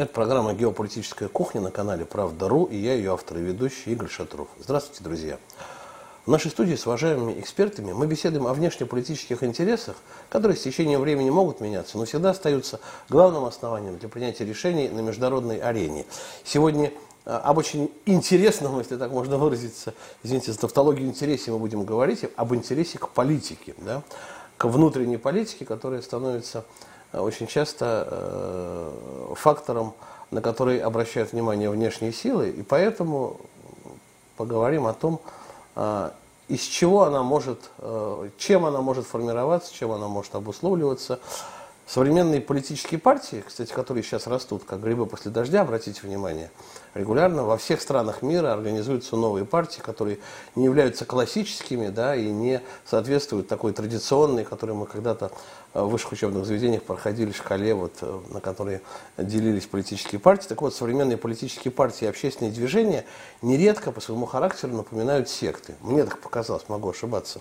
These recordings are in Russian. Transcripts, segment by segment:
Это программа «Геополитическая кухня» на канале «Правда.ру» и я, ее автор и ведущий Игорь Шатров. Здравствуйте, друзья! В нашей студии с уважаемыми экспертами мы беседуем о внешнеполитических интересах, которые с течением времени могут меняться, но всегда остаются главным основанием для принятия решений на международной арене. Сегодня а, об очень интересном, если так можно выразиться, извините за тавтологию интересе мы будем говорить, об интересе к политике, да, к внутренней политике, которая становится очень часто э, фактором, на который обращают внимание внешние силы, и поэтому поговорим о том, э, из чего она может, чем она может формироваться, чем она может обусловливаться. Современные политические партии, кстати, которые сейчас растут, как грибы после дождя, обратите внимание, регулярно во всех странах мира организуются новые партии, которые не являются классическими да, и не соответствуют такой традиционной, которую мы когда-то в высших учебных заведениях проходили в шкале, вот, э, на которой делились политические партии. Так вот, современные политические партии и общественные движения нередко по своему характеру напоминают секты. Мне так показалось, могу ошибаться.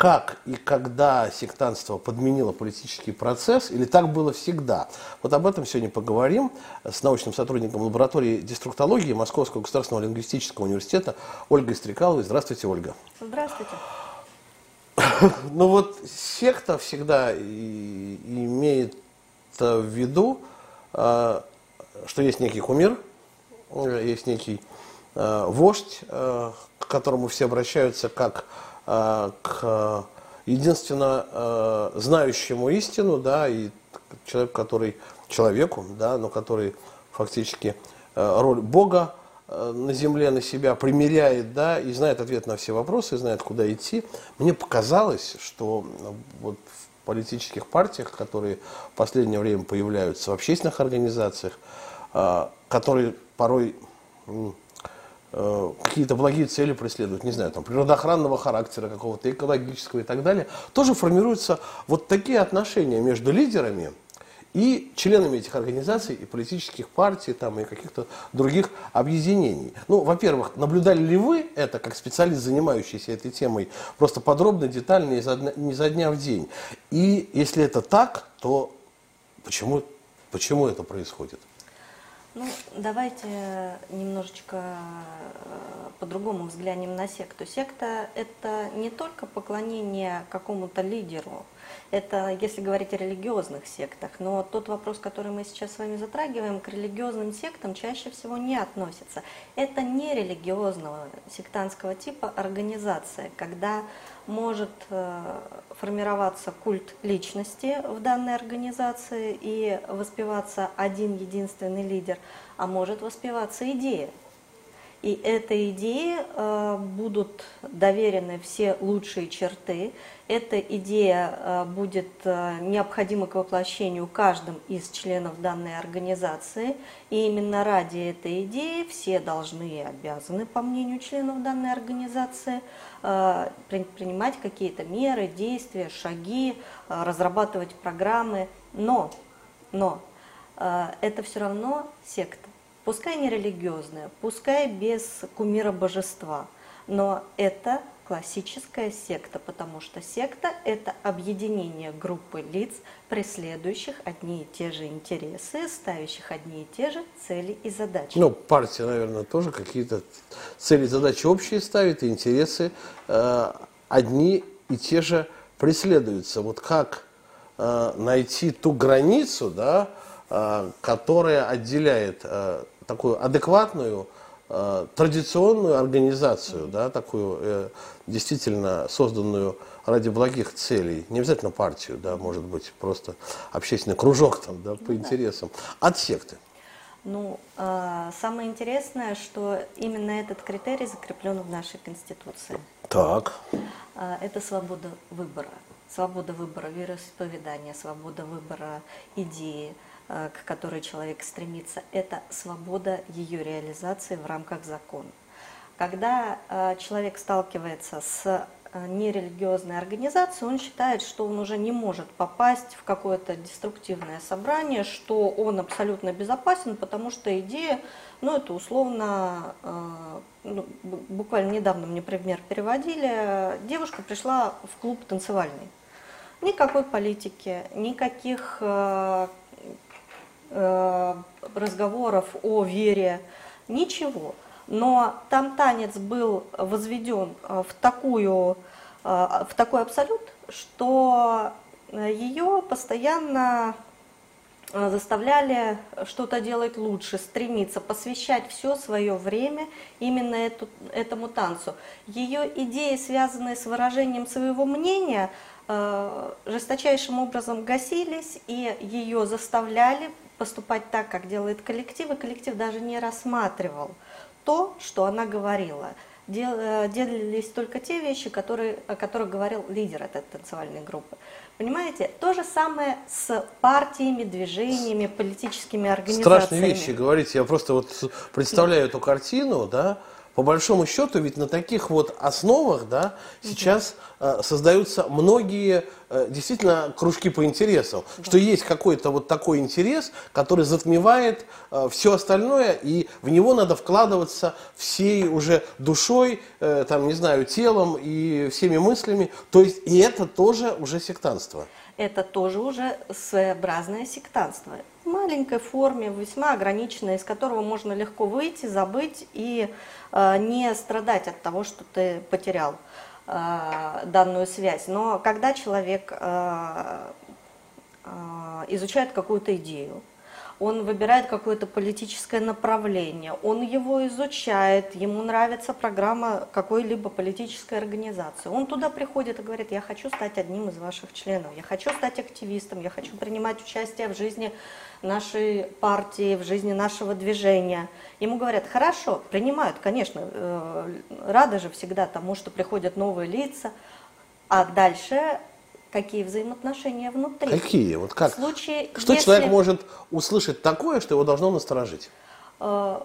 Как и когда сектантство подменило политический процесс, или так было всегда? Вот об этом сегодня поговорим с научным сотрудником лаборатории деструктологии Московского государственного лингвистического университета Ольгой Стрекаловой. Здравствуйте, Ольга. Здравствуйте. Ну вот секта всегда имеет в виду, а, что есть некий кумир, есть некий а, вождь, к которому все обращаются как к единственно знающему истину, да, и человек, который человеку, да, но который фактически роль Бога Э, на земле на себя примеряет, да, и знает ответ на все вопросы, знает, куда идти. Мне показалось, что э, вот в политических партиях, которые в последнее время появляются в общественных организациях, э, которые порой какие-то благие цели преследуют, не знаю, там, природоохранного характера какого-то, экологического и так далее, тоже формируются вот такие отношения между лидерами, и членами этих организаций, и политических партий, там, и каких-то других объединений. Ну, во-первых, наблюдали ли вы это, как специалист, занимающийся этой темой, просто подробно, детально, изо дня, не за дня в день? И если это так, то почему, почему это происходит? Ну, давайте немножечко э, по-другому взглянем на секту. Секта – это не только поклонение какому-то лидеру, это если говорить о религиозных сектах, но тот вопрос, который мы сейчас с вами затрагиваем, к религиозным сектам чаще всего не относится. Это не религиозного сектантского типа организация, когда может э, формироваться культ личности в данной организации и воспеваться один единственный лидер, а может воспеваться идея. И этой идее э, будут доверены все лучшие черты. Эта идея э, будет э, необходима к воплощению каждым из членов данной организации. И именно ради этой идеи все должны и обязаны, по мнению членов данной организации, э, принимать какие-то меры, действия, шаги, э, разрабатывать программы. Но, но э, это все равно секта пускай не религиозная, пускай без кумира божества, но это классическая секта, потому что секта – это объединение группы лиц, преследующих одни и те же интересы, ставящих одни и те же цели и задачи. Ну, партия, наверное, тоже какие-то цели и задачи общие ставит, и интересы э, одни и те же преследуются. Вот как э, найти ту границу, да, э, которая отделяет э, такую адекватную, э, традиционную организацию, да, такую э, действительно созданную ради благих целей, не обязательно партию, да, может быть, просто общественный кружок там, да, по ну, интересам, от секты. Ну, э, самое интересное, что именно этот критерий закреплен в нашей Конституции. Так. Э, это свобода выбора. Свобода выбора вероисповедания, свобода выбора идеи, к которой человек стремится, это свобода ее реализации в рамках закона. Когда э, человек сталкивается с э, нерелигиозной организацией, он считает, что он уже не может попасть в какое-то деструктивное собрание, что он абсолютно безопасен, потому что идея, ну это условно, ну, буквально недавно мне пример переводили, девушка пришла в клуб танцевальный. Никакой политики, никаких э, разговоров о вере, ничего. Но там танец был возведен э, в, такую, э, в такой абсолют, что ее постоянно э, заставляли что-то делать лучше, стремиться, посвящать все свое время именно эту, этому танцу. Ее идеи, связанные с выражением своего мнения, жесточайшим образом гасились, и ее заставляли поступать так, как делает коллектив, и коллектив даже не рассматривал то, что она говорила. Э, делались только те вещи, которые, о которых говорил лидер этой танцевальной группы. Понимаете, то же самое с партиями, движениями, политическими организациями. Страшные вещи говорите. Я просто вот представляю эту картину, да, по большому счету, ведь на таких вот основах да, сейчас э, создаются многие э, действительно кружки по интересам. Да. Что есть какой-то вот такой интерес, который затмевает э, все остальное, и в него надо вкладываться всей уже душой, э, там, не знаю, телом и всеми мыслями. То есть и это тоже уже сектанство. Это тоже уже своеобразное сектанство в маленькой форме, весьма ограниченной, из которого можно легко выйти, забыть и Э, не страдать от того, что ты потерял э, данную связь. Но когда человек э, изучает какую-то идею, он выбирает какое-то политическое направление, он его изучает, ему нравится программа какой-либо политической организации. Он туда приходит и говорит, я хочу стать одним из ваших членов, я хочу стать активистом, я хочу принимать участие в жизни нашей партии, в жизни нашего движения. Ему говорят, хорошо, принимают, конечно, э, рады же всегда тому, что приходят новые лица, а дальше какие взаимоотношения внутри. Какие? Вот как? В случае, что если... человек может услышать такое, что его должно насторожить? Э,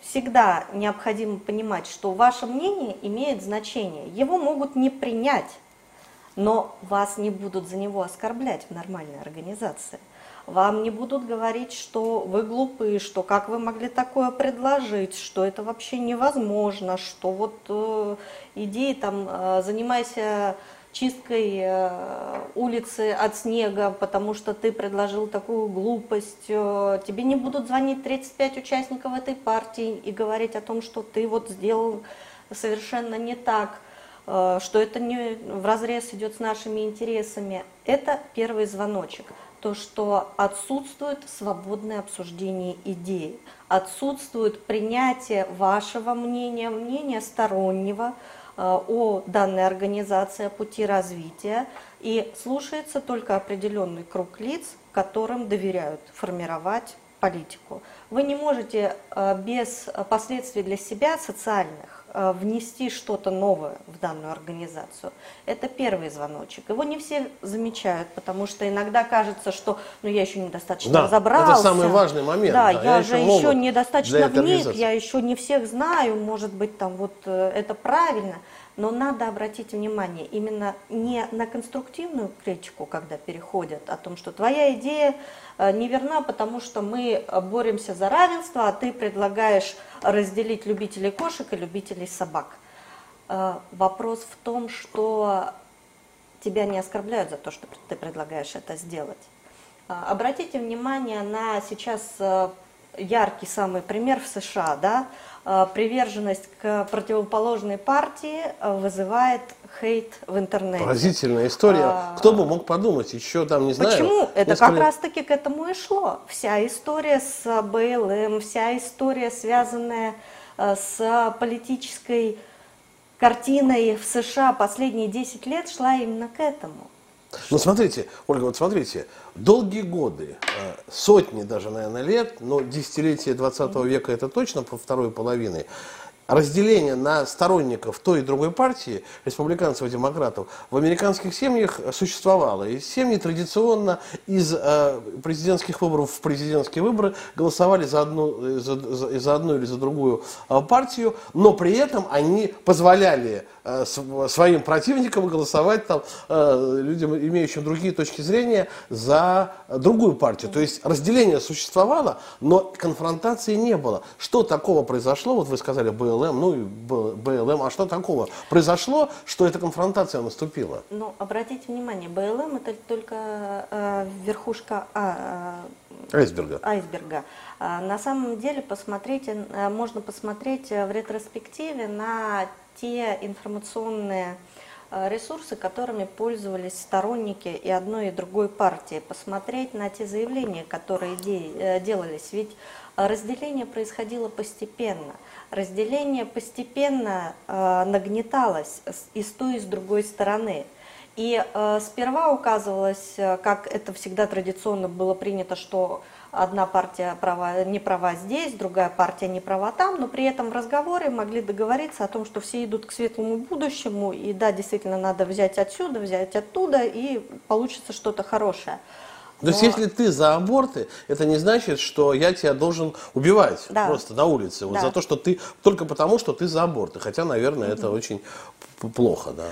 всегда необходимо понимать, что ваше мнение имеет значение. Его могут не принять, но вас не будут за него оскорблять в нормальной организации. Вам не будут говорить, что вы глупы, что как вы могли такое предложить, что это вообще невозможно, что вот э, иди там, э, занимайся чисткой э, улицы от снега, потому что ты предложил такую глупость. Э, тебе не будут звонить 35 участников этой партии и говорить о том, что ты вот сделал совершенно не так, э, что это не в разрез идет с нашими интересами. Это первый звоночек то, что отсутствует свободное обсуждение идей, отсутствует принятие вашего мнения, мнения стороннего о данной организации, о пути развития, и слушается только определенный круг лиц, которым доверяют формировать политику. Вы не можете э, без последствий для себя социальных Э, внести что-то новое в данную организацию. Это первый звоночек. Его не все замечают, потому что иногда кажется, что ну, я еще недостаточно да, разобрался. Это самый важный момент. Да, да я, я же еще недостаточно вник, я еще не всех знаю, может быть, там вот э, это правильно. Но надо обратить внимание именно не на конструктивную критику, когда переходят, о том, что твоя идея э, неверна, потому что мы боремся за равенство, а ты предлагаешь разделить любителей кошек и любителей собак. Э, вопрос в том, что тебя не оскорбляют за то, что ты предлагаешь это сделать. Э, обратите внимание на сейчас яркий самый пример в США, да, приверженность к противоположной партии э, вызывает хейт в интернете. Поразительная история. А... Кто бы мог подумать, еще там, не знаю... Почему? Это несколько... как раз-таки к этому и шло. Вся история с БЛМ, вся история, связанная э, с политической картиной в США последние 10 лет, шла именно к этому. Ну, смотрите, Ольга, вот смотрите, долгие годы, э, сотни даже, наверное, лет, но десятилетия 20 века это точно по второй половине, разделение на сторонников той и другой партии, республиканцев и демократов, в американских семьях существовало. И семьи традиционно из э, президентских выборов в президентские выборы голосовали за одну, за, за, за одну или за другую э, партию, но при этом они позволяли э, своим противникам голосовать там, э, людям, имеющим другие точки зрения, за другую партию. То есть разделение существовало, но конфронтации не было. Что такого произошло, вот вы сказали, было БЛМ, ну и БЛМ. А что такого произошло, что эта конфронтация наступила? Ну, обратите внимание, БЛМ это только э, верхушка а, э, айсберга. айсберга. А, на самом деле посмотрите, э, можно посмотреть в ретроспективе на те информационные Э, ресурсы, которыми пользовались сторонники и одной и другой партии, посмотреть на те заявления, которые э, делались. Ведь разделение происходило постепенно. Разделение постепенно э, нагнеталось и с той, и с другой стороны. И сперва указывалось, как это всегда традиционно было принято, что одна партия права, не права здесь, другая партия не права там, но при этом в разговоре могли договориться о том, что все идут к светлому будущему, и да, действительно надо взять отсюда, взять оттуда, и получится что-то хорошее. То есть, если ты за аборты, это не значит, что я тебя должен убивать да. просто на улице. Вот да. за то, что ты. Только потому, что ты за аборты. Хотя, наверное, это очень плохо, да.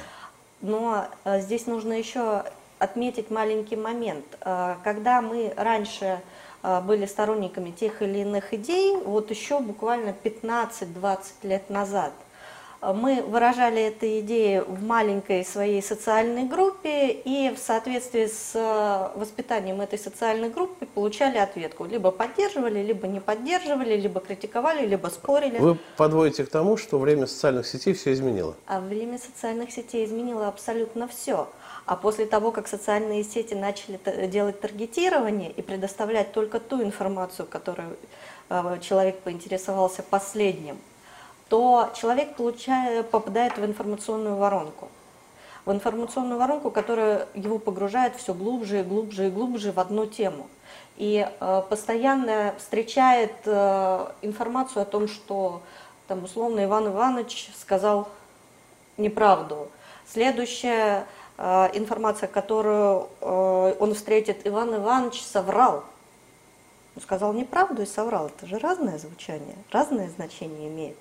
Но э, здесь нужно еще отметить маленький момент. Э, когда мы раньше а, были сторонниками тех или иных идей, вот еще буквально 15-20 лет назад. Мы выражали эти идеи в маленькой своей социальной группе и в соответствии с а, воспитанием этой социальной группы получали ответку. Либо поддерживали, либо не поддерживали, либо критиковали, либо спорили. Вы подводите к тому, что время социальных сетей все изменило? А время социальных сетей изменило абсолютно все. А после того, как социальные сети начали делать таргетирование и предоставлять только ту информацию, которую э, человек поинтересовался последним, то человек получает, попадает в информационную воронку. В информационную воронку, которая его погружает все глубже и глубже и глубже в одну тему. И э, постоянно встречает э, информацию о том, что там условно Иван Иванович сказал неправду. Следующее Э, информация, которую э, он встретит, Иван Иванович соврал. Он сказал неправду и соврал. Это же разное звучание, разное значение имеет.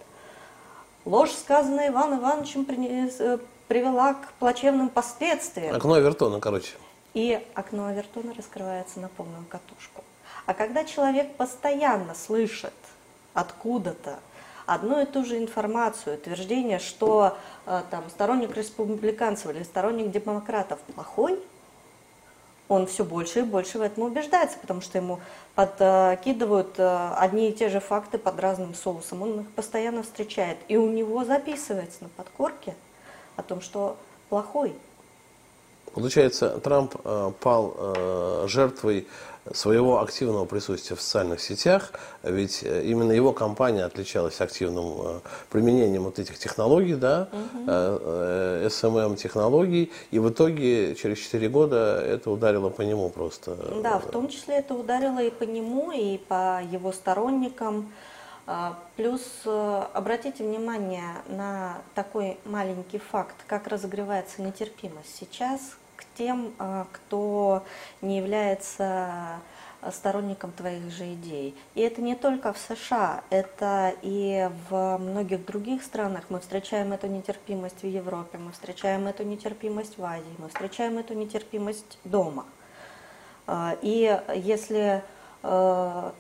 Ложь, сказанная Иван Ивановичем, э, привела к плачевным последствиям. Окно Авертона, короче. И окно Авертона раскрывается на полную катушку. А когда человек постоянно слышит откуда-то, одну и ту же информацию, утверждение, что э, там, сторонник республиканцев или сторонник демократов плохой, он все больше и больше в этом убеждается, потому что ему подкидывают э, одни и те же факты под разным соусом. Он их постоянно встречает. И у него записывается на подкорке о том, что плохой. Получается, Трамп э, пал жертвой своего активного присутствия в социальных сетях, ведь э, именно его компания отличалась активным э, применением вот этих технологий, да, угу. SMM-технологий, и в итоге через 4 года это ударило по нему просто. Да, в том числе это ударило и по нему, и по его сторонникам. А, плюс обратите внимание на такой маленький факт, как разогревается нетерпимость сейчас тем, а, кто не является сторонником твоих же идей. И это не только в США, это и в многих других странах. Мы встречаем эту нетерпимость в Европе, мы встречаем эту нетерпимость в Азии, мы встречаем эту нетерпимость дома. А, и если а,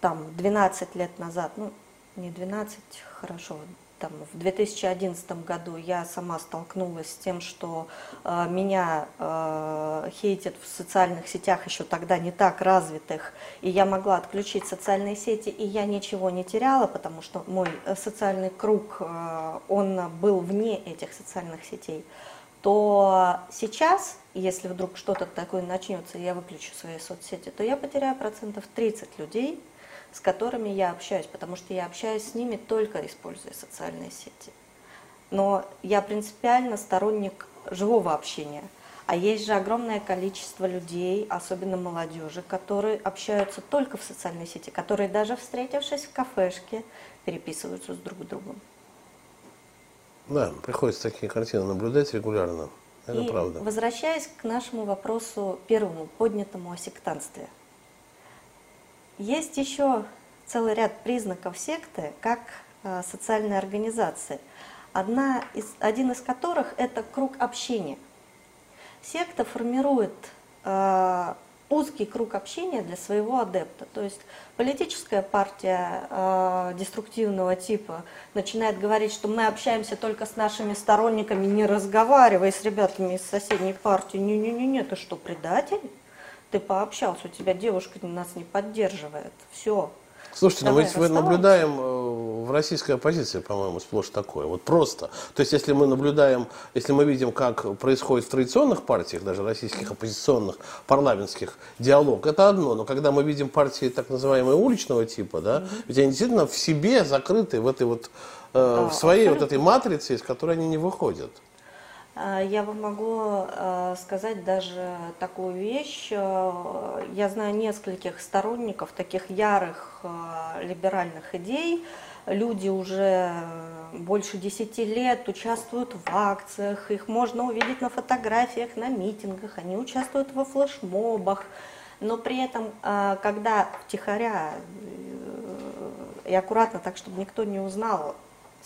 там 12 лет назад, ну не 12, хорошо, там, в 2011 году я сама столкнулась с тем, что э, меня э, хейтят в социальных сетях еще тогда не так развитых, и я могла отключить социальные сети, и я ничего не теряла, потому что мой э, социальный круг, э, он был вне этих социальных сетей, то сейчас, если вдруг что-то такое начнется, и я выключу свои соцсети, то я потеряю процентов 30 людей, с которыми я общаюсь, потому что я общаюсь с ними только используя социальные сети. Но я принципиально сторонник живого общения. А есть же огромное количество людей, особенно молодежи, которые общаются только в социальной сети, которые даже встретившись в кафешке, переписываются с друг другом. Да, приходится такие картины наблюдать регулярно. Это И правда. Возвращаясь к нашему вопросу первому, поднятому о сектантстве. Есть еще целый ряд признаков секты, как э, социальной организации, одна из, один из которых – это круг общения. Секта формирует э, узкий круг общения для своего адепта. То есть политическая партия э, деструктивного типа начинает говорить, что мы общаемся только с нашими сторонниками, не разговаривая с ребятами из соседней партии. Не-не-не, ты что, предатель? Ты пообщался, у тебя девушка нас не поддерживает. Все, Слушайте, ну Давай, мы ведь наблюдаем э, в российской оппозиции, по-моему, сплошь такое. Вот просто. То есть, если мы наблюдаем, если мы видим, как происходит в традиционных партиях, даже российских оппозиционных, парламентских, диалог, это одно. Но когда мы видим партии так называемые уличного типа, да, mm ведь они действительно в себе закрыты в этой вот, э, да, в своей абсолютно. вот этой матрице, из которой они не выходят. А, я вам могу а, сказать даже такую вещь. А, я знаю нескольких сторонников таких ярых либеральных идей. Люди уже больше десяти лет участвуют в акциях, их можно увидеть на фотографиях, на митингах, они участвуют во флешмобах. Но при этом, когда втихаря э, и аккуратно, так чтобы никто не узнал,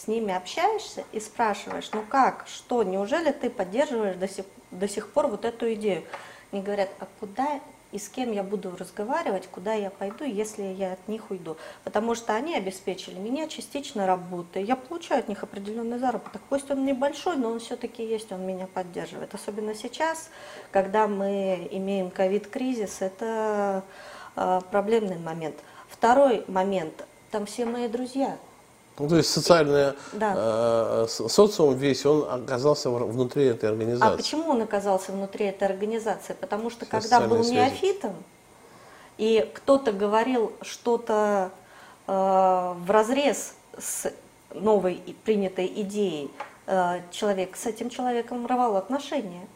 с ними общаешься и спрашиваешь, ну как, что, неужели ты поддерживаешь до сих, до сих пор вот эту идею? Они говорят, а куда и с кем я буду разговаривать, куда я пойду, если я от них уйду. Потому что они обеспечили меня частично работой. Я получаю от них определенный заработок. Пусть он небольшой, но он все-таки есть, он меня поддерживает. Особенно сейчас, когда мы имеем ковид-кризис, это э, проблемный момент. Второй момент, там все мои друзья – ну, то есть социальный да. э, социум весь, он оказался внутри этой организации. А почему он оказался внутри этой организации? Потому что когда был связи. неофитом, и кто-то говорил что-то э, в разрез с новой принятой идеей, э, человек с этим человеком рвал отношения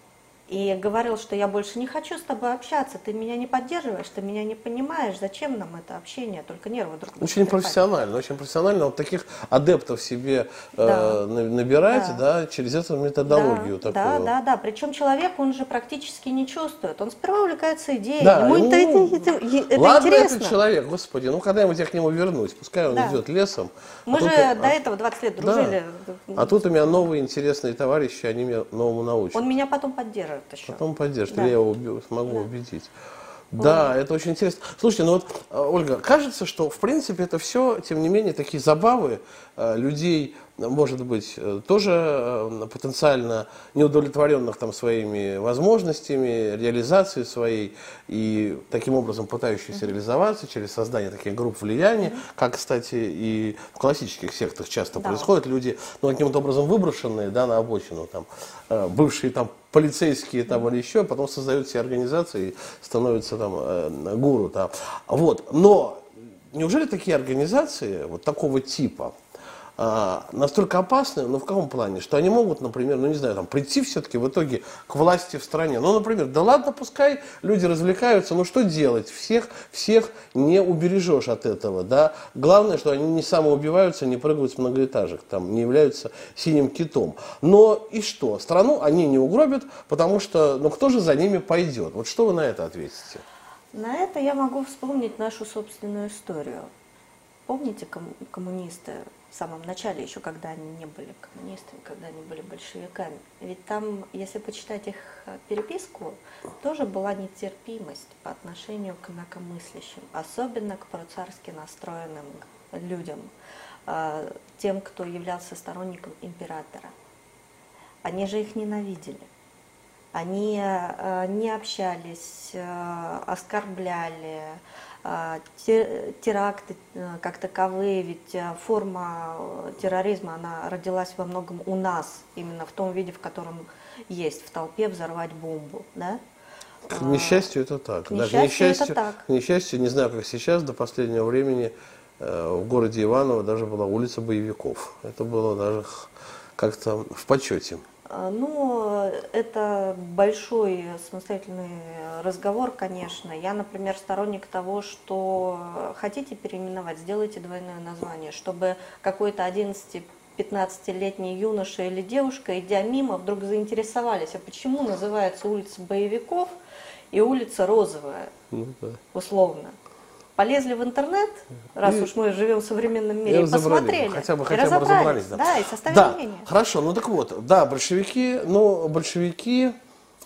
и говорил, что я больше не хочу с тобой общаться, ты меня не поддерживаешь, ты меня не понимаешь, зачем нам это общение, только нервы друг друга. Очень профессионально, очень профессионально. Вот таких адептов себе э, да. э, набирать, да. да, через эту методологию да, такую. Да, да, да. Причем человек, он же практически не чувствует. Он сперва увлекается идеей, да, ему, ему это, это, это ладно интересно. этот человек, господи, ну когда-нибудь я к нему вернусь, пускай он да. идет лесом. А Мы а же тут, до а, этого 20 лет дружили. Да. А тут у меня новые интересные товарищи, они меня новому научат. Он меня потом поддерживает еще. Потом поддержит, да. я его смогу да. убедить. Да, это очень интересно. Слушайте, ну вот, э, Ольга, кажется, что в принципе это все, тем не менее, такие забавы э, людей, может быть, э, тоже потенциально неудовлетворенных там своими возможностями, реализацией своей, и таким образом пытающихся реализоваться через создание таких групп влияния, как, кстати, и в классических сектах часто да. происходит. Люди, ну, каким-то образом выброшенные, да, на обочину, там, бывшие там полицейские там или еще, потом создают все организации и становятся там э, гуру. Там. Вот. Но неужели такие организации вот такого типа, а, настолько опасны, но в каком плане, что они могут, например, ну не знаю, там прийти все-таки в итоге к власти в стране. Ну, например, да ладно, пускай люди развлекаются, но что делать? Всех, всех не убережешь от этого, да. Главное, что они не самоубиваются, не прыгают с многоэтажек, там, не являются синим китом. Но и что? Страну они не угробят, потому что, ну кто же за ними пойдет? Вот что вы на это ответите? На это я могу вспомнить нашу собственную историю. Помните коммунисты в самом начале, еще когда они не были коммунистами, когда они были большевиками. Ведь там, если почитать их э, переписку, тоже была нетерпимость по отношению к инакомыслящим, особенно к процарски настроенным людям, э, тем, кто являлся сторонником императора. Они же их ненавидели. Они э, не общались, оскорбляли, теракты э, как таковые, ведь э, форма э, терроризма, она родилась во многом у нас, именно в том виде, в котором есть, в толпе взорвать бомбу, да? К несчастью, это так. К несчастью, даже несчастью, это так. К несчастью, не знаю, как сейчас, до последнего времени в городе Иваново даже была улица боевиков. Это было даже как-то в почете. А, ну, это большой самостоятельный разговор, конечно. Я, например, сторонник того, что хотите переименовать, сделайте двойное название, чтобы какой-то 11 15-летний юноша или девушка, идя мимо, вдруг заинтересовались, а почему называется улица боевиков и улица розовая, ну, да. условно полезли в интернет, раз и, уж мы живем в современном мире, и посмотрели, хотя бы, хотя бы разобрались. Да. да, и составили да, мнение. Хорошо, ну так вот, да, большевики, но большевики,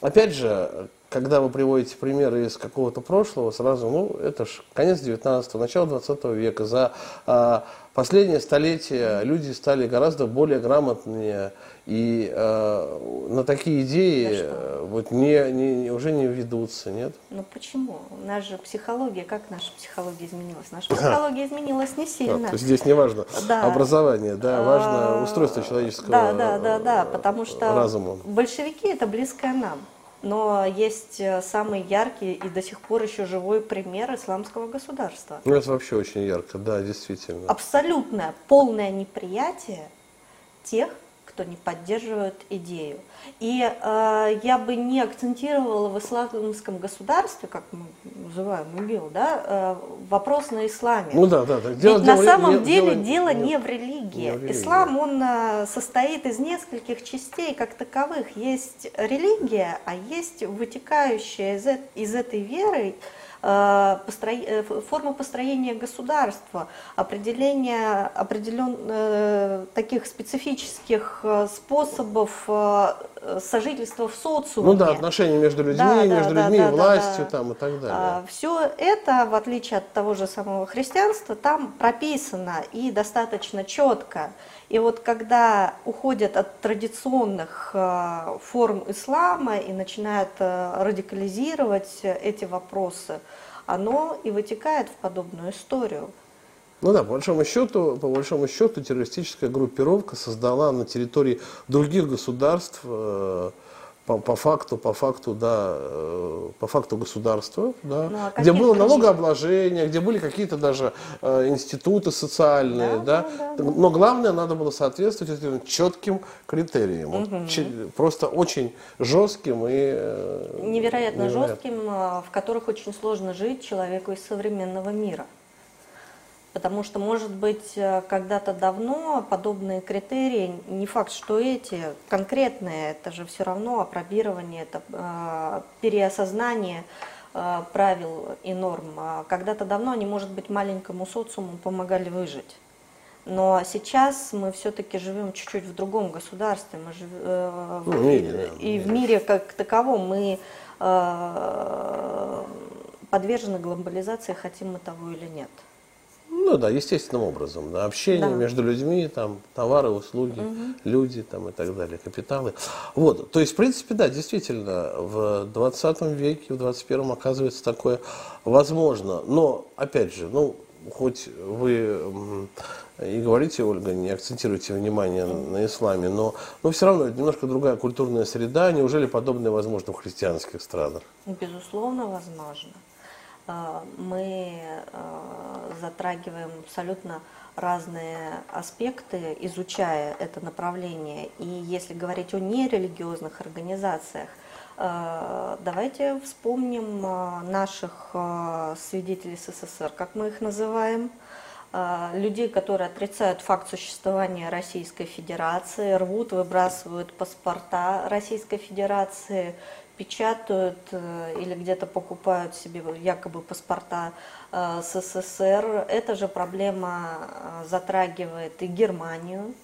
опять же, когда вы приводите примеры из какого-то прошлого, сразу, ну, это ж конец 19-го, начало 20 века. За а, последнее столетие люди стали гораздо более грамотные и э, на такие идеи да вот не, не, уже не ведутся, нет? Ну почему? У нас же психология, как наша психология изменилась? Наша психология изменилась не сильно. А, здесь не важно да. образование, да, важно а, устройство человеческого да, да, да, да, потому что разума. большевики это близкое нам. Но есть э, самый яркий и до сих пор еще живой пример исламского государства. Ну, это вообще очень ярко, да, действительно. Абсолютное, полное неприятие тех, кто не поддерживает идею. И э, я бы не акцентировала в исламском государстве, как мы называем ИГИЛ, да, э, вопрос на исламе. Ну да, да. да. Дело, Ведь дело, на самом дело, деле дело, дело не, не в религии. Не в религии. Ислам, он э, состоит из нескольких частей как таковых. Есть религия, а есть вытекающая из, из этой веры форма построения государства, определение определен, э, таких специфических способов сожительства в социуме. Ну да, отношения между людьми, да, между да, людьми да, и властью да, там и так далее. А, Все это, в отличие от того же самого христианства, там прописано и достаточно четко. И вот когда уходят от традиционных э, форм ислама и начинают э, радикализировать эти вопросы, оно и вытекает в подобную историю. Ну да, по большому счету, по большому счету террористическая группировка создала на территории других государств э, по, по факту, по факту, да, э, по факту государства, да, ну, а где было налогообложение, где были какие-то даже э, институты социальные, да, да, да, да, но главное надо было соответствовать этим четким критериям, угу. ч, просто очень жестким и э, невероятно, невероятно. жестким, э, в которых очень сложно жить человеку из современного мира. Потому что, может быть, э, когда-то давно подобные критерии, не факт, что эти конкретные, это же все равно опробирование, это э, переосознание э, правил и норм. А когда-то давно они, может быть, маленькому социуму помогали выжить. Но сейчас мы все-таки живем чуть-чуть в другом государстве. Мы жив... э, ну, мире, да, и в мире как таковом мы э, подвержены глобализации, хотим мы того или нет. Ну да, естественным образом. Да. Общение да. между людьми, там, товары, услуги, угу. люди там, и так далее, капиталы. Вот, то есть, в принципе, да, действительно, в 20 веке, в 21 оказывается такое возможно. Но, опять же, ну, хоть вы и говорите, Ольга, не акцентируйте внимание на исламе, но, но все равно это немножко другая культурная среда. Неужели подобное возможно в христианских странах? Безусловно, возможно. А, мы а, затрагиваем абсолютно разные аспекты, изучая это направление. И если говорить о нерелигиозных организациях, а, давайте вспомним наших свидетелей СССР, как мы их называем, людей, которые отрицают факт существования Российской Федерации, рвут, выбрасывают паспорта Российской Федерации, печатают э, или где-то покупают себе якобы паспорта э, СССР. Эта же проблема э, затрагивает и Германию,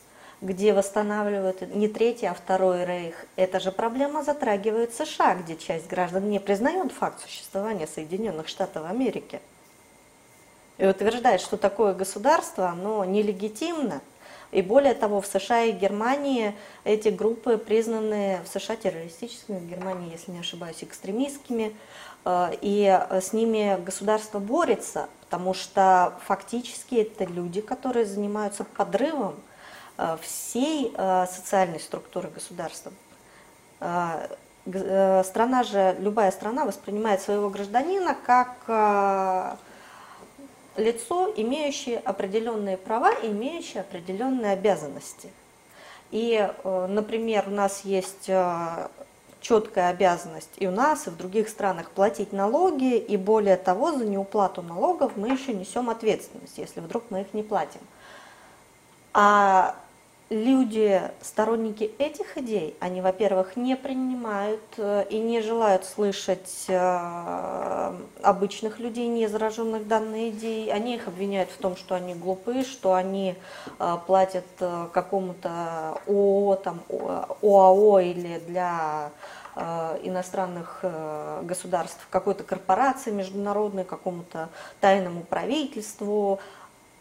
где восстанавливают не третий, а второй рейх. Эта же проблема затрагивает США, где часть граждан не признает факт существования Соединенных Штатов Америки. И утверждает, что такое государство, оно нелегитимно – и более того, в США и Германии эти группы признаны в США террористическими, в Германии, если не ошибаюсь, экстремистскими. Э, и с ними государство борется, потому что фактически это люди, которые занимаются подрывом э, всей э, социальной структуры государства. Страна же, любая страна воспринимает своего гражданина как лицо, имеющее определенные права имеющее определенные обязанности. И, э, например, у нас есть э, четкая обязанность и у нас, и в других странах платить налоги, и более того, за неуплату налогов мы еще несем ответственность, если вдруг мы их не платим. А люди, сторонники этих идей, они, во-первых, не принимают э, и не желают слышать э, обычных людей, не зараженных данной идеей. Они их обвиняют в том, что они глупые, что они э, платят какому-то ООО, там, ОАО или для иностранных государств, какой-то корпорации международной, какому-то тайному правительству,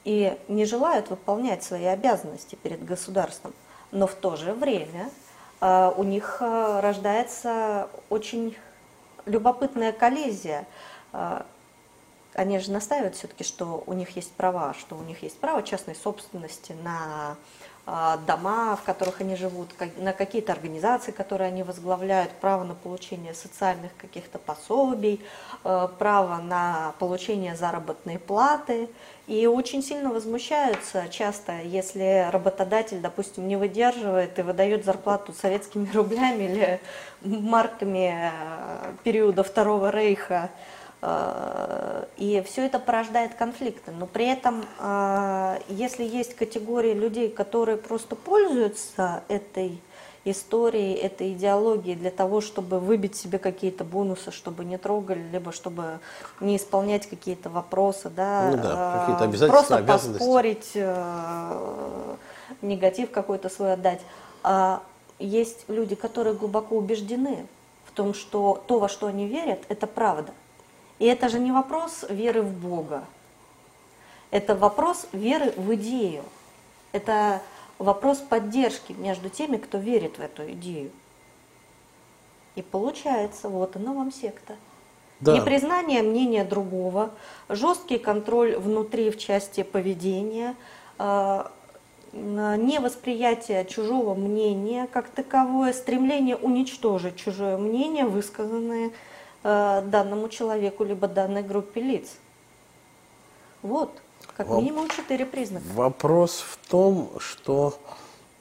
и не желают выполнять свои обязанности перед государством. Но в то же время э, у них э, рождается очень любопытная коллизия. Э, они же настаивают все-таки, что у них есть права, что у них есть право частной собственности на дома, в которых они живут, на какие-то организации, которые они возглавляют, право на получение социальных каких-то пособий, э, право на получение заработной платы. И очень сильно возмущаются часто, если работодатель, допустим, не выдерживает и выдает зарплату советскими рублями или марками э, периода Второго Рейха, и все это порождает конфликты. Но при этом, э, если есть категории людей, которые просто пользуются этой историей, этой идеологией для того, чтобы выбить себе какие-то бонусы, чтобы не трогали, либо чтобы не исполнять какие-то вопросы, да, ну да какие-то обязательства, просто поспорить, э, негатив какой-то свой отдать. А есть люди, которые глубоко убеждены в том, что то, во что они верят, это правда. И это же не вопрос веры в Бога. Это вопрос веры в идею. Это вопрос поддержки между теми, кто верит в эту идею. И получается, вот она вам секта. Да. Непризнание мнения другого, жесткий контроль внутри в части поведения, э, невосприятие чужого мнения как таковое, стремление уничтожить чужое мнение, высказанное данному человеку либо данной группе лиц. Вот, как минимум четыре признака. Вопрос в том, что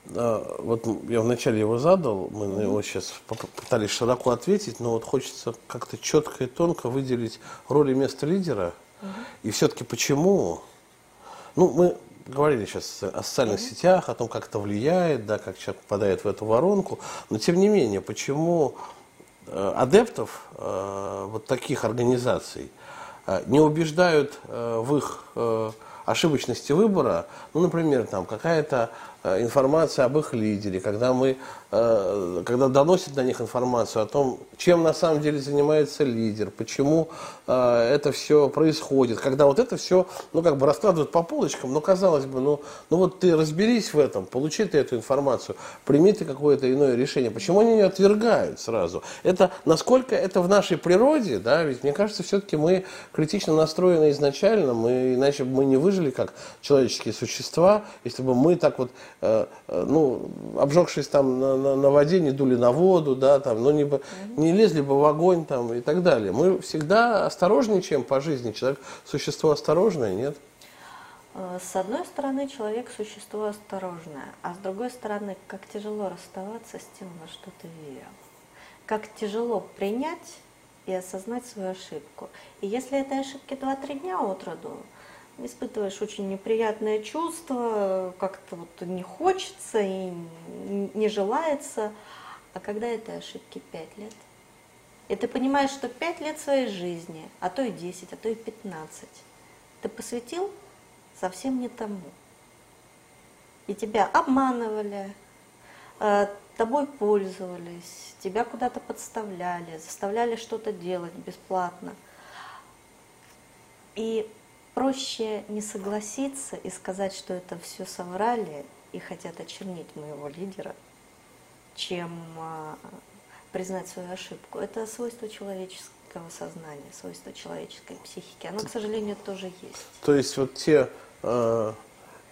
э, вот я вначале его задал, мы на него сейчас пытались широко ответить, но вот хочется как-то четко и тонко выделить роль и место лидера. Угу. И все-таки почему? Ну, мы говорили сейчас о социальных угу. сетях, о том, как это влияет, да, как человек попадает в эту воронку. Но тем не менее, почему Э, адептов э, вот таких организаций э, не убеждают в их ошибочности выбора, ну, например, там какая-то информация об их лидере, когда мы Э, когда доносит на них информацию о том, чем на самом деле занимается лидер, почему э, это все происходит, когда вот это все, ну, как бы раскладывают по полочкам, но казалось бы, ну, ну вот ты разберись в этом, получи ты эту информацию, прими ты какое-то иное решение. Почему они не отвергают сразу? Это, насколько это в нашей природе, да, ведь мне кажется, все-таки мы критично настроены изначально, мы, иначе бы мы не выжили как человеческие существа, если бы мы так вот, э, э, ну, обжегшись там на на, на воде, не дули на воду, да, там, ну, не, не лезли бы в огонь там, и так далее. Мы всегда осторожничаем по жизни. Человек – существо осторожное, нет? Э, с одной стороны, человек – существо осторожное, а с другой стороны, как тяжело расставаться с тем, во что ты верил. Как тяжело принять и осознать свою ошибку. И если этой ошибки 2-3 дня от роду, испытываешь очень неприятное чувство, как-то вот не хочется и не желается. А когда этой ошибки 5 лет? И ты понимаешь, что 5 лет своей жизни, а то и 10, а то и 15, ты посвятил совсем не тому. И тебя обманывали, э, тобой пользовались, тебя куда-то подставляли, заставляли что-то делать бесплатно. И проще не согласиться и сказать, что это все соврали и хотят очернить моего лидера, чем а, признать свою ошибку. Это свойство человеческого сознания, свойство человеческой психики. Оно, к сожалению, тоже есть. То есть вот те э,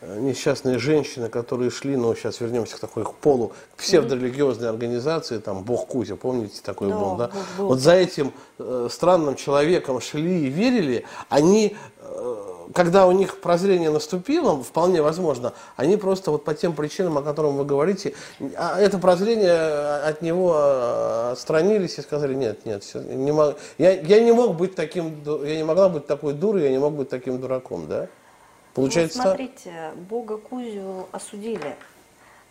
несчастные женщины, которые шли, ну, сейчас вернемся к такой к полу, к псевдорелигиозной организации, там, Бог Кузя, помните, такой да, был, да? Был. Вот за этим э, странным человеком шли и верили, они, когда у них прозрение наступило, вполне возможно, они просто вот по тем причинам, о которых вы говорите, а это прозрение от него э, отстранились и сказали, нет, нет, все, не мог, я, я не мог быть таким, я не могла быть такой дурой, я не мог быть таким дураком, да? Получается... Ну, смотрите, Бога Кузю осудили,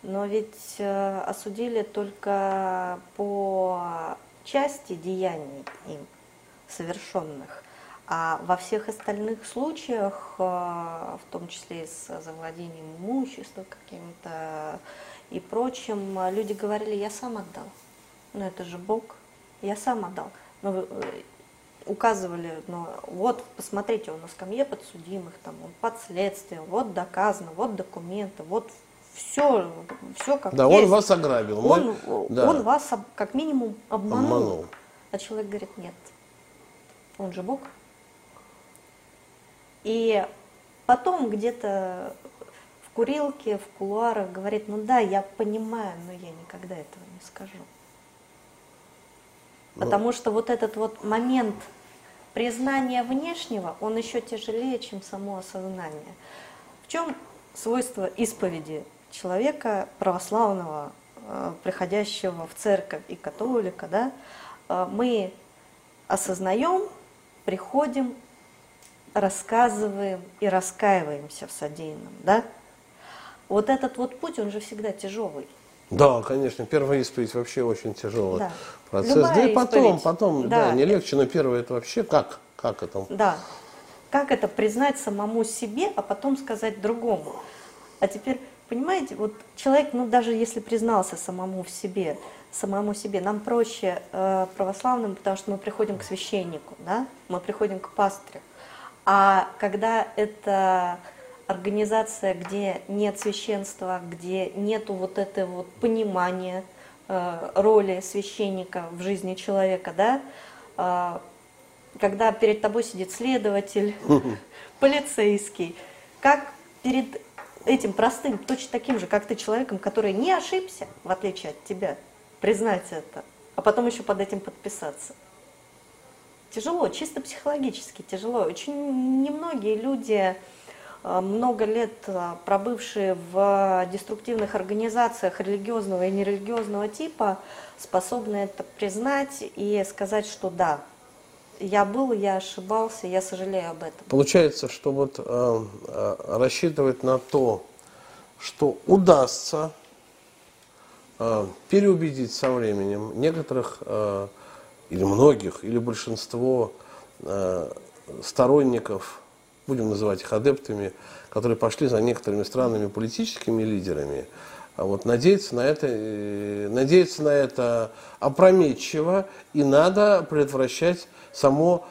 но ведь э, осудили только по части деяний им совершенных. А во всех остальных случаях, э, в том числе и с завладением имущества каким-то и прочим, люди говорили, я сам отдал. Ну это же Бог. Я сам отдал. Но э, указывали, ну, вот, посмотрите, он на скамье подсудимых, там, он под следствием, вот доказано, вот документы, вот все, все как Да, есть. он вас ограбил. Мы- Он, да. он вас как минимум обманул. Обманул. А человек говорит, нет, он же Бог. И потом где-то в курилке, в кулуарах говорит, ну да, я понимаю, но я никогда этого не скажу. Ну. Потому что вот этот вот момент признания внешнего, он еще тяжелее, чем само осознание. В чем свойство исповеди человека православного, э, приходящего в церковь и католика, да? Э, Мы осознаем, приходим, рассказываем и раскаиваемся в содеянном, да? Вот этот вот путь, он же всегда тяжелый. Да, конечно, первая исповедь вообще очень тяжелый Да. процесс. Любая да и потом, исповедь. потом, Да. да. не легче, но первое это вообще как? Как это? Да. Как это признать самому себе, а потом сказать другому? А теперь, понимаете, вот человек, ну даже если признался самому в себе, самому себе, нам проще э, православным, потому что мы приходим к священнику, да, мы приходим к пастырю. А когда это организация, где нет священства, где нету вот этого вот понимания э, роли священника в жизни человека, да, э, когда перед тобой сидит следователь, полицейский, как перед этим простым, точно таким же, как ты человеком, который не ошибся, в отличие от тебя, признать это, а потом еще под этим подписаться. Тяжело, чисто психологически тяжело. Очень немногие люди, э, много лет э, пробывшие в деструктивных организациях религиозного и нерелигиозного типа, способны это признать и сказать, что да, я был, я ошибался, я сожалею об этом. Получается, что вот э, э, рассчитывать на то, что удастся э, переубедить со временем некоторых э, или многих, или большинство э, сторонников, будем называть их адептами, которые пошли за некоторыми странными политическими лидерами, а вот надеяться на это, э, надеяться на это опрометчиво, и надо предотвращать само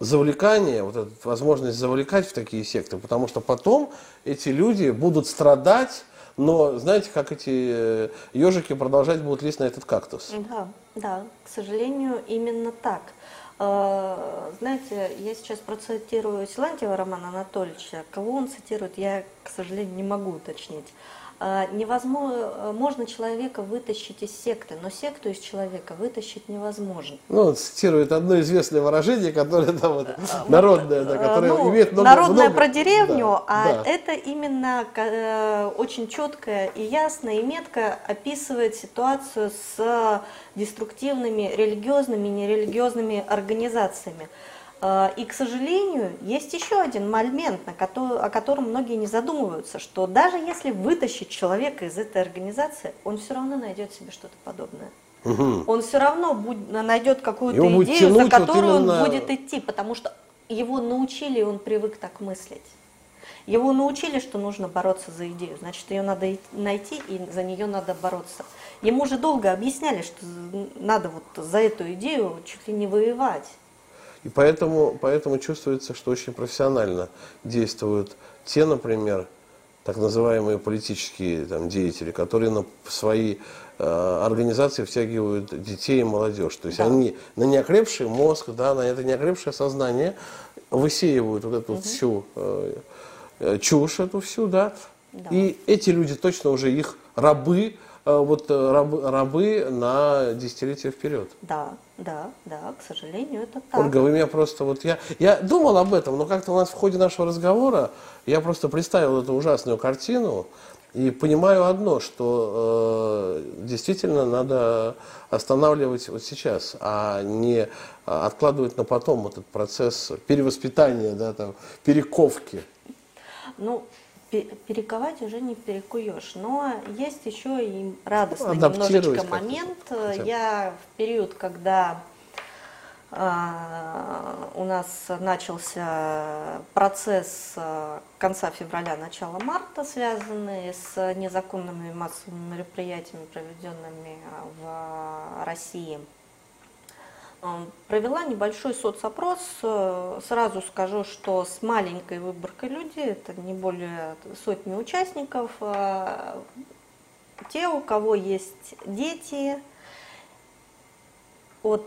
завлекание, вот эта возможность завлекать в такие секты, потому что потом эти люди будут страдать, но знаете, как эти ежики продолжать будут лезть на этот кактус. Да, да, к сожалению, именно так. Э, Знаете, я сейчас процитирую Силантьева Романа Анатольевича. Кого он цитирует, я, к сожалению, не могу уточнить. Э, Невозможно, можно человека вытащить из секты, но секту из человека вытащить невозможно. Ну, цитирует одно известное выражение, которое там вот, народное, да, Э, которое ну, имеет много... Народное много- про деревню, Да, а да. это именно э, очень четко и ясно и метко описывает ситуацию с деструктивными религиозными и нерелигиозными организациями. Э, И, к сожалению, есть еще один момент, на кото- о котором многие не задумываются, что даже если вытащить человека из этой организации, он все равно найдет себе что-то подобное. Мгм. Он все равно буд- найдет какую-то будет идею, за тянуть вот которую именно- он будет идти, потому что его научили, и он привык так мыслить. Его научили, что нужно бороться за идею, значит, ее надо найти, и за нее надо бороться. Ему же долго объясняли, что надо вот за эту идею чуть ли не воевать. И поэтому, поэтому чувствуется, что очень профессионально действуют те, например, так называемые политические там, деятели, которые на свои э, организации втягивают детей и молодежь. То есть Да. они на неокрепший мозг, да, на это неокрепшее сознание высеивают вот эту всю э, э, чушь, эту всю, да. Да. И эти люди точно уже их рабы, вот э, рабы, рабы на десятилетия вперед. Да, да, да, к сожалению, это так. Ольга, вы меня просто вот я я думал об этом, но как-то у нас в ходе нашего разговора я просто представил эту ужасную картину и понимаю одно, что э, действительно надо останавливать вот сейчас, а не а, откладывать на потом этот процесс перевоспитания, да, там, перековки. Ну, перековать уже не перекуешь. Но есть еще и радостный немножечко момент. хотя. Я в период, когда А, у нас начался процесс а, конца февраля, начала марта, связанный с незаконными массовыми мероприятиями, проведенными в России. Провела небольшой соцопрос. Сразу скажу, что с маленькой выборкой людей, это не более сотни участников, а, те, у кого есть дети от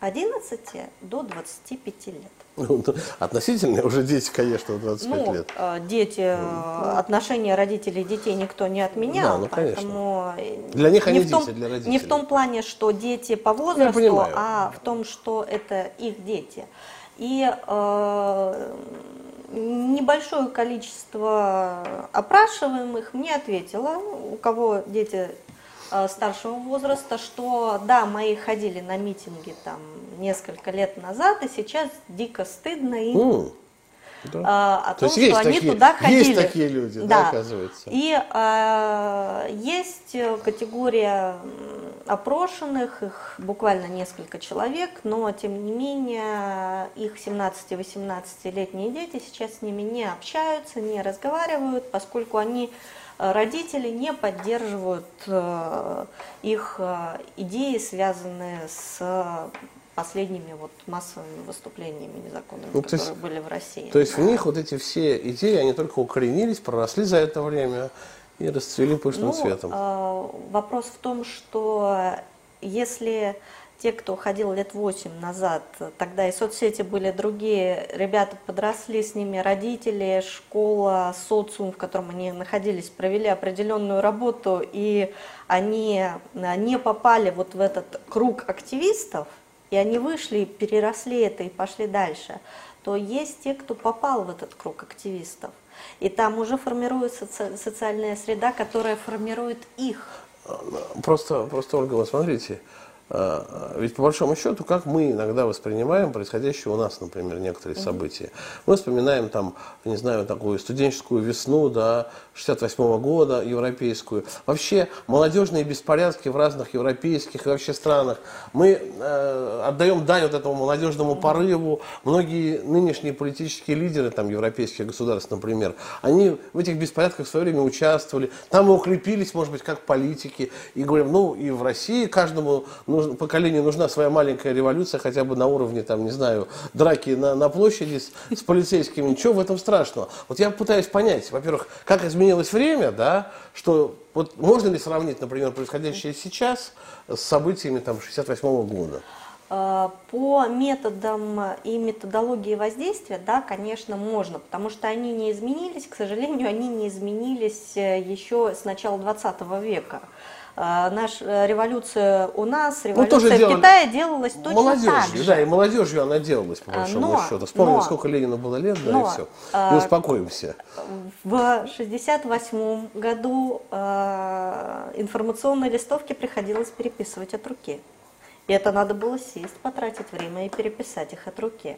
11 до 25 лет. Ну, относительно уже дети, конечно, 25 ну, лет. Э, дети, ну, отношения родителей и детей никто не отменял, да, ну, поэтому для них они не дети, том, для родителей. Не в том плане, что дети по возрасту, а в том, что это их дети. И э, небольшое количество опрашиваемых мне ответило, у кого дети Э, старшего возраста, что да, мои ходили на митинги там несколько лет назад, и сейчас дико стыдно им mm. Да. А, о То том, что есть они такие, туда ходили. Есть такие люди, да, да оказывается. И а, есть категория опрошенных, их буквально несколько человек, но тем не менее их 17-18-летние дети сейчас с ними не общаются, не разговаривают, поскольку они родители не поддерживают э, их э, идеи, связанные с последними вот массовыми выступлениями незаконными, ну, которые есть, были в России. То есть в них вот эти все идеи, они только укоренились, проросли за это время и расцвели пышным ну, цветом. Э, вопрос в том, что если те, кто ходил лет 8 назад, тогда и соцсети были другие, ребята подросли, с ними родители, школа, социум, в котором они находились, провели определенную работу, и они не попали вот в этот круг активистов, и они вышли, переросли это и пошли дальше, то есть те, кто попал в этот круг активистов. И там уже формируется социальная среда, которая формирует их. Просто, просто Ольга, вы смотрите, ведь по большому счету, как мы иногда воспринимаем происходящее у нас, например, некоторые события. Мы вспоминаем там, не знаю, такую студенческую весну, да, 68 -го года, европейскую. Вообще молодежные беспорядки в разных европейских и вообще странах. Мы э, отдаем дань вот этому молодежному порыву. Многие нынешние политические лидеры, там, европейских государств, например, они в этих беспорядках в свое время участвовали. Там мы укрепились, может быть, как политики. И говорим, ну, и в России каждому нужно, поколению нужна своя маленькая революция, хотя бы на уровне, там, не знаю, драки на, на площади с, с полицейскими. Ничего в этом страшного. Вот я пытаюсь понять, во-первых, как изменилось время, да, что вот можно ли сравнить, например, происходящее сейчас с событиями там 68 -го года? А, по методам и методологии воздействия, да, конечно, можно, потому что они не изменились, к сожалению, они не изменились э, еще с начала 20 века. А, наша революция у нас, ну, революция ну, в делали... Китае делалась точно молодежью, так же. Да, и молодежью она делалась, по большому но, счету. Вспомним, но, сколько Ленину было лет, да, но, и все. А, Не успокоимся. В 68 году э, информационные листовки приходилось переписывать от руки. И это надо было сесть, потратить время и переписать их от руки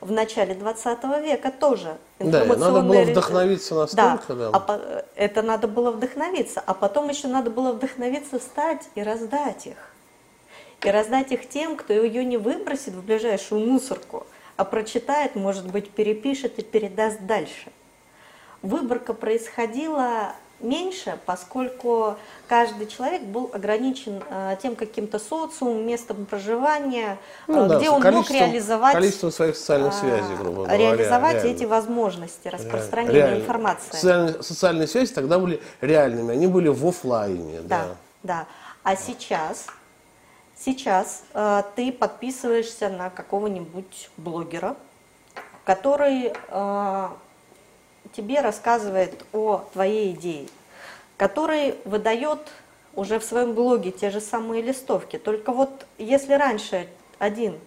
в начале 20 века тоже. Да, надо было вдохновиться настолько. Да, да. А, это надо было вдохновиться, а потом еще надо было вдохновиться встать и раздать их. И раздать их тем, кто ее не выбросит в ближайшую мусорку, а прочитает, может быть, перепишет и передаст дальше. Выборка происходила меньше, поскольку каждый человек был ограничен э, тем каким-то социумом, местом проживания, ну, э, где он мог реализовать количество своих социальных э, связей, грубо говоря, реализовать реально. эти возможности распространения реально. информации. Социальные, социальные связи тогда были реальными, они были в офлайне. Да, да. да. А сейчас, сейчас э, ты подписываешься на какого-нибудь блогера, который э, тебе рассказывает о твоей идее, который выдает уже в своем блоге те же самые листовки. Только вот если раньше один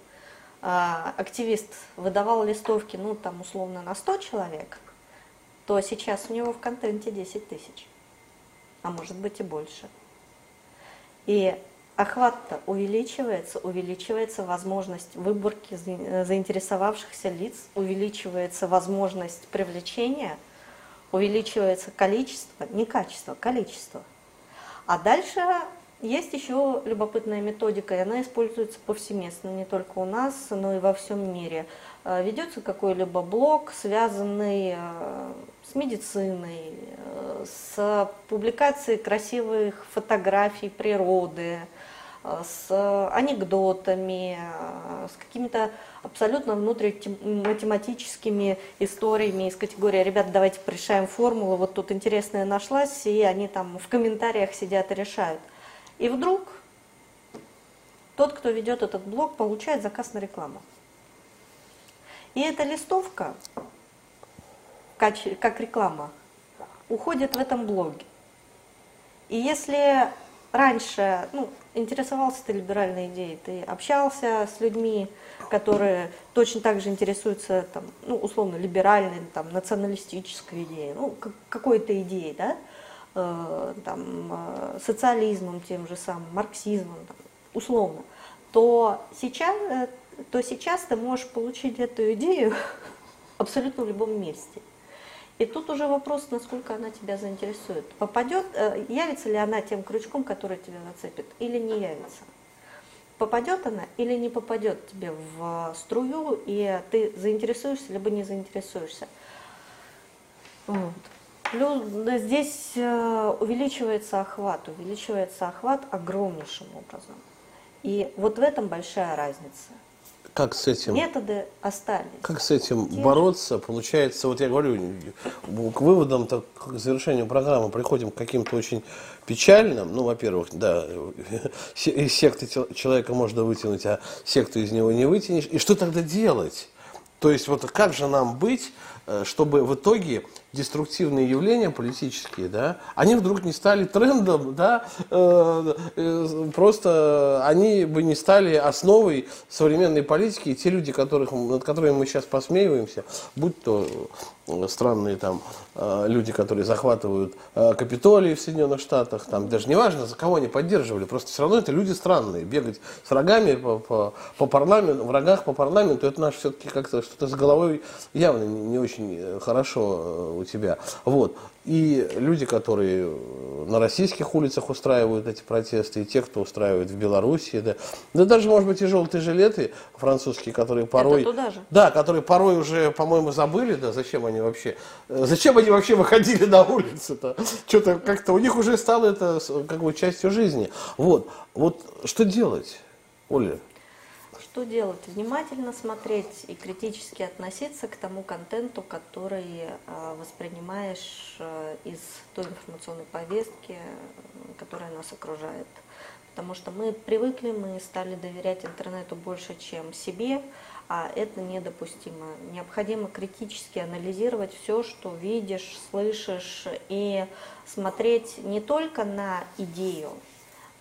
а, активист выдавал листовки, ну там условно на 100 человек, то сейчас у него в контенте 10 тысяч, а может быть и больше. И охват-то увеличивается, увеличивается возможность выборки заинтересовавшихся лиц, увеличивается возможность привлечения, увеличивается количество, не качество, количество. А дальше Есть еще любопытная методика, и она используется повсеместно, не только у нас, но и во всем мире. Э, ведется какой-либо блог, связанный э, с медициной, э, с публикацией красивых фотографий природы, с анекдотами, с какими-то абсолютно внутриматематическими историями из категории «Ребята, давайте порешаем формулу, вот тут интересная нашлась», и они там в комментариях сидят и решают. И вдруг тот, кто ведет этот блог, получает заказ на рекламу. И эта листовка, как реклама, уходит в этом блоге. И если раньше ну, интересовался ты либеральной идеей, ты общался с людьми, которые точно так же интересуются, там, ну, условно, либеральной, там, националистической идеей, ну, какой-то идеей, да, э, там, э, социализмом тем же самым, марксизмом, там, условно, то сейчас э, то сейчас ты можешь получить эту идею абсолютно в любом месте. И тут уже вопрос, насколько она тебя заинтересует. Попадет, э, явится ли она тем крючком, который тебя зацепит, или не явится. Попадет она или не попадет тебе в струю, и ты заинтересуешься, либо не заинтересуешься. Вот. Плюс здесь э, увеличивается охват, увеличивается охват огромнейшим образом. И вот в этом большая разница. Как с этим? Методы остались. Как с этим Те бороться? Получается, вот я говорю, к выводам, так, к завершению программы приходим к каким-то очень печальным. Ну, во-первых, да, из секты человека можно вытянуть, а секту из него не вытянешь. И что тогда делать? То есть, вот как же нам быть, чтобы в итоге деструктивные явления политические, да, они вдруг не стали трендом, да, э, э, просто они бы не стали основой современной политики, и те люди, которых, над которыми мы сейчас посмеиваемся, будь то странные там э, люди, которые захватывают э, Капитолий в Соединенных Штатах, там даже не важно, за кого они поддерживали, просто все равно это люди странные, бегать с рогами по, по, по парламенту, в рогах по парламенту, это наш все-таки как-то что-то с головой явно не, не очень хорошо у тебя. Вот. И люди, которые на российских улицах устраивают эти протесты, и те, кто устраивает в Беларуси, да, да даже, может быть, и желтые жилеты французские, которые порой... Это туда же. Да, которые порой уже, по-моему, забыли, да, зачем они вообще... Зачем они вообще выходили на улицы-то? Что-то как-то у них уже стало это как бы частью жизни. Вот. Вот что делать, Оля? что делать? Внимательно смотреть и критически относиться к тому контенту, который а, воспринимаешь а, из той информационной повестки, которая нас окружает. Потому что мы привыкли, мы стали доверять интернету больше, чем себе, а это недопустимо. Необходимо критически анализировать все, что видишь, слышишь, и смотреть не только на идею,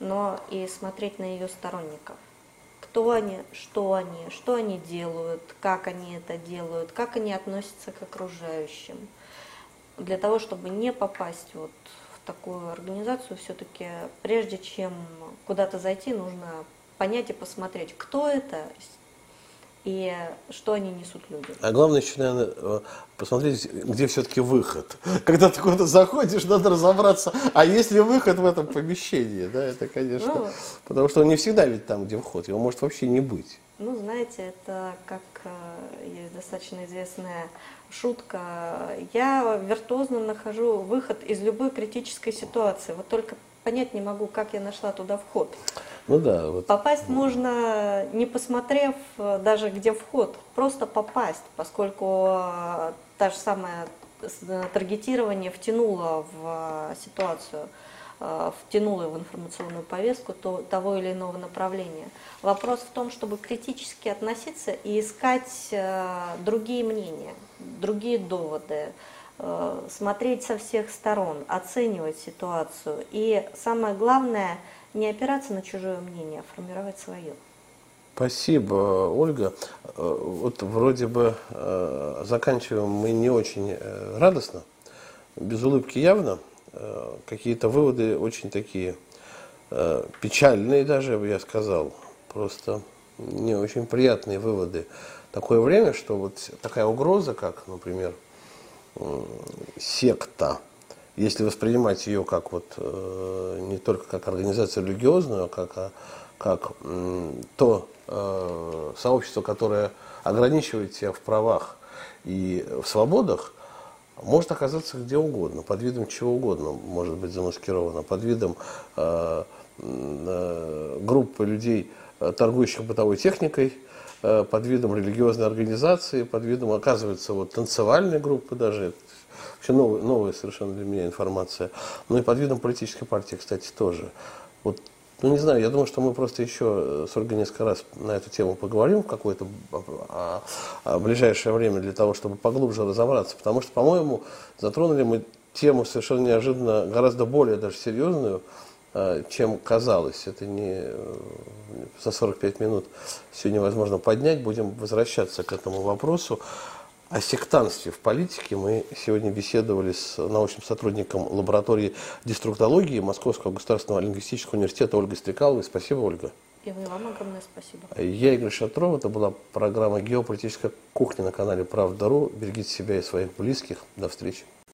но и смотреть на ее сторонников кто они, что они, что они делают, как они это делают, как они относятся к окружающим. Для того, чтобы не попасть вот в такую организацию, все-таки прежде чем куда-то зайти, нужно понять и посмотреть, кто это, и что они несут людям. А главное еще, наверное, э, посмотреть, где все-таки выход. Когда ты куда-то заходишь, надо разобраться, а есть ли выход в этом помещении, да, это, конечно, ну, потому что он не всегда ведь там, где вход, его может вообще не быть. Ну, знаете, это как э, есть достаточно известная шутка. Я виртуозно нахожу выход из любой критической ситуации, вот только понять не могу, как я нашла туда вход. Ну да. Вот. Попасть можно, не посмотрев э, даже где вход, просто попасть, поскольку э, та же самая э, таргетирование втянуло в ситуацию, втянуло в информационную повестку то, того или иного направления. Вопрос в том, чтобы критически относиться и искать другие мнения, другие доводы, смотреть со всех сторон, оценивать ситуацию. И самое главное – не опираться на чужое мнение, а формировать свое. Спасибо, Ольга. Э, вот вроде бы э, заканчиваем мы не очень э, радостно, без улыбки явно. Какие-то выводы очень такие печальные даже, я сказал. Просто не очень приятные выводы. Такое время, что вот такая угроза, как, например, секта, если воспринимать ее как вот э, не только как организацию религиозную, а как, а, как м, то э, сообщество, которое ограничивает себя в правах и в свободах, может оказаться где угодно, под видом чего угодно, может быть замаскировано, под видом э, э, группы людей, э, торгующих бытовой техникой, э, под видом религиозной организации, под видом, оказывается, вот танцевальной группы даже, вообще новая, новая совершенно для меня информация, ну и под видом политической партии, кстати, тоже. Вот ну, не знаю, я думаю, что мы просто еще с Ольгой несколько раз на эту тему поговорим в какое-то а, а, ближайшее время для того, чтобы поглубже разобраться. Потому что, по-моему, затронули мы тему совершенно неожиданно, гораздо более даже серьезную, а, чем казалось. Это не за 45 минут все невозможно поднять. Будем возвращаться к этому вопросу. О сектантстве в политике мы сегодня беседовали с научным сотрудником лаборатории деструктологии Московского государственного лингвистического университета Ольгой Стрекаловой. Спасибо, Ольга. И вам огромное спасибо. Я Игорь Шатров. Это была программа «Геополитическая кухня» на канале «Правда.ру». Берегите себя и своих близких. До встречи.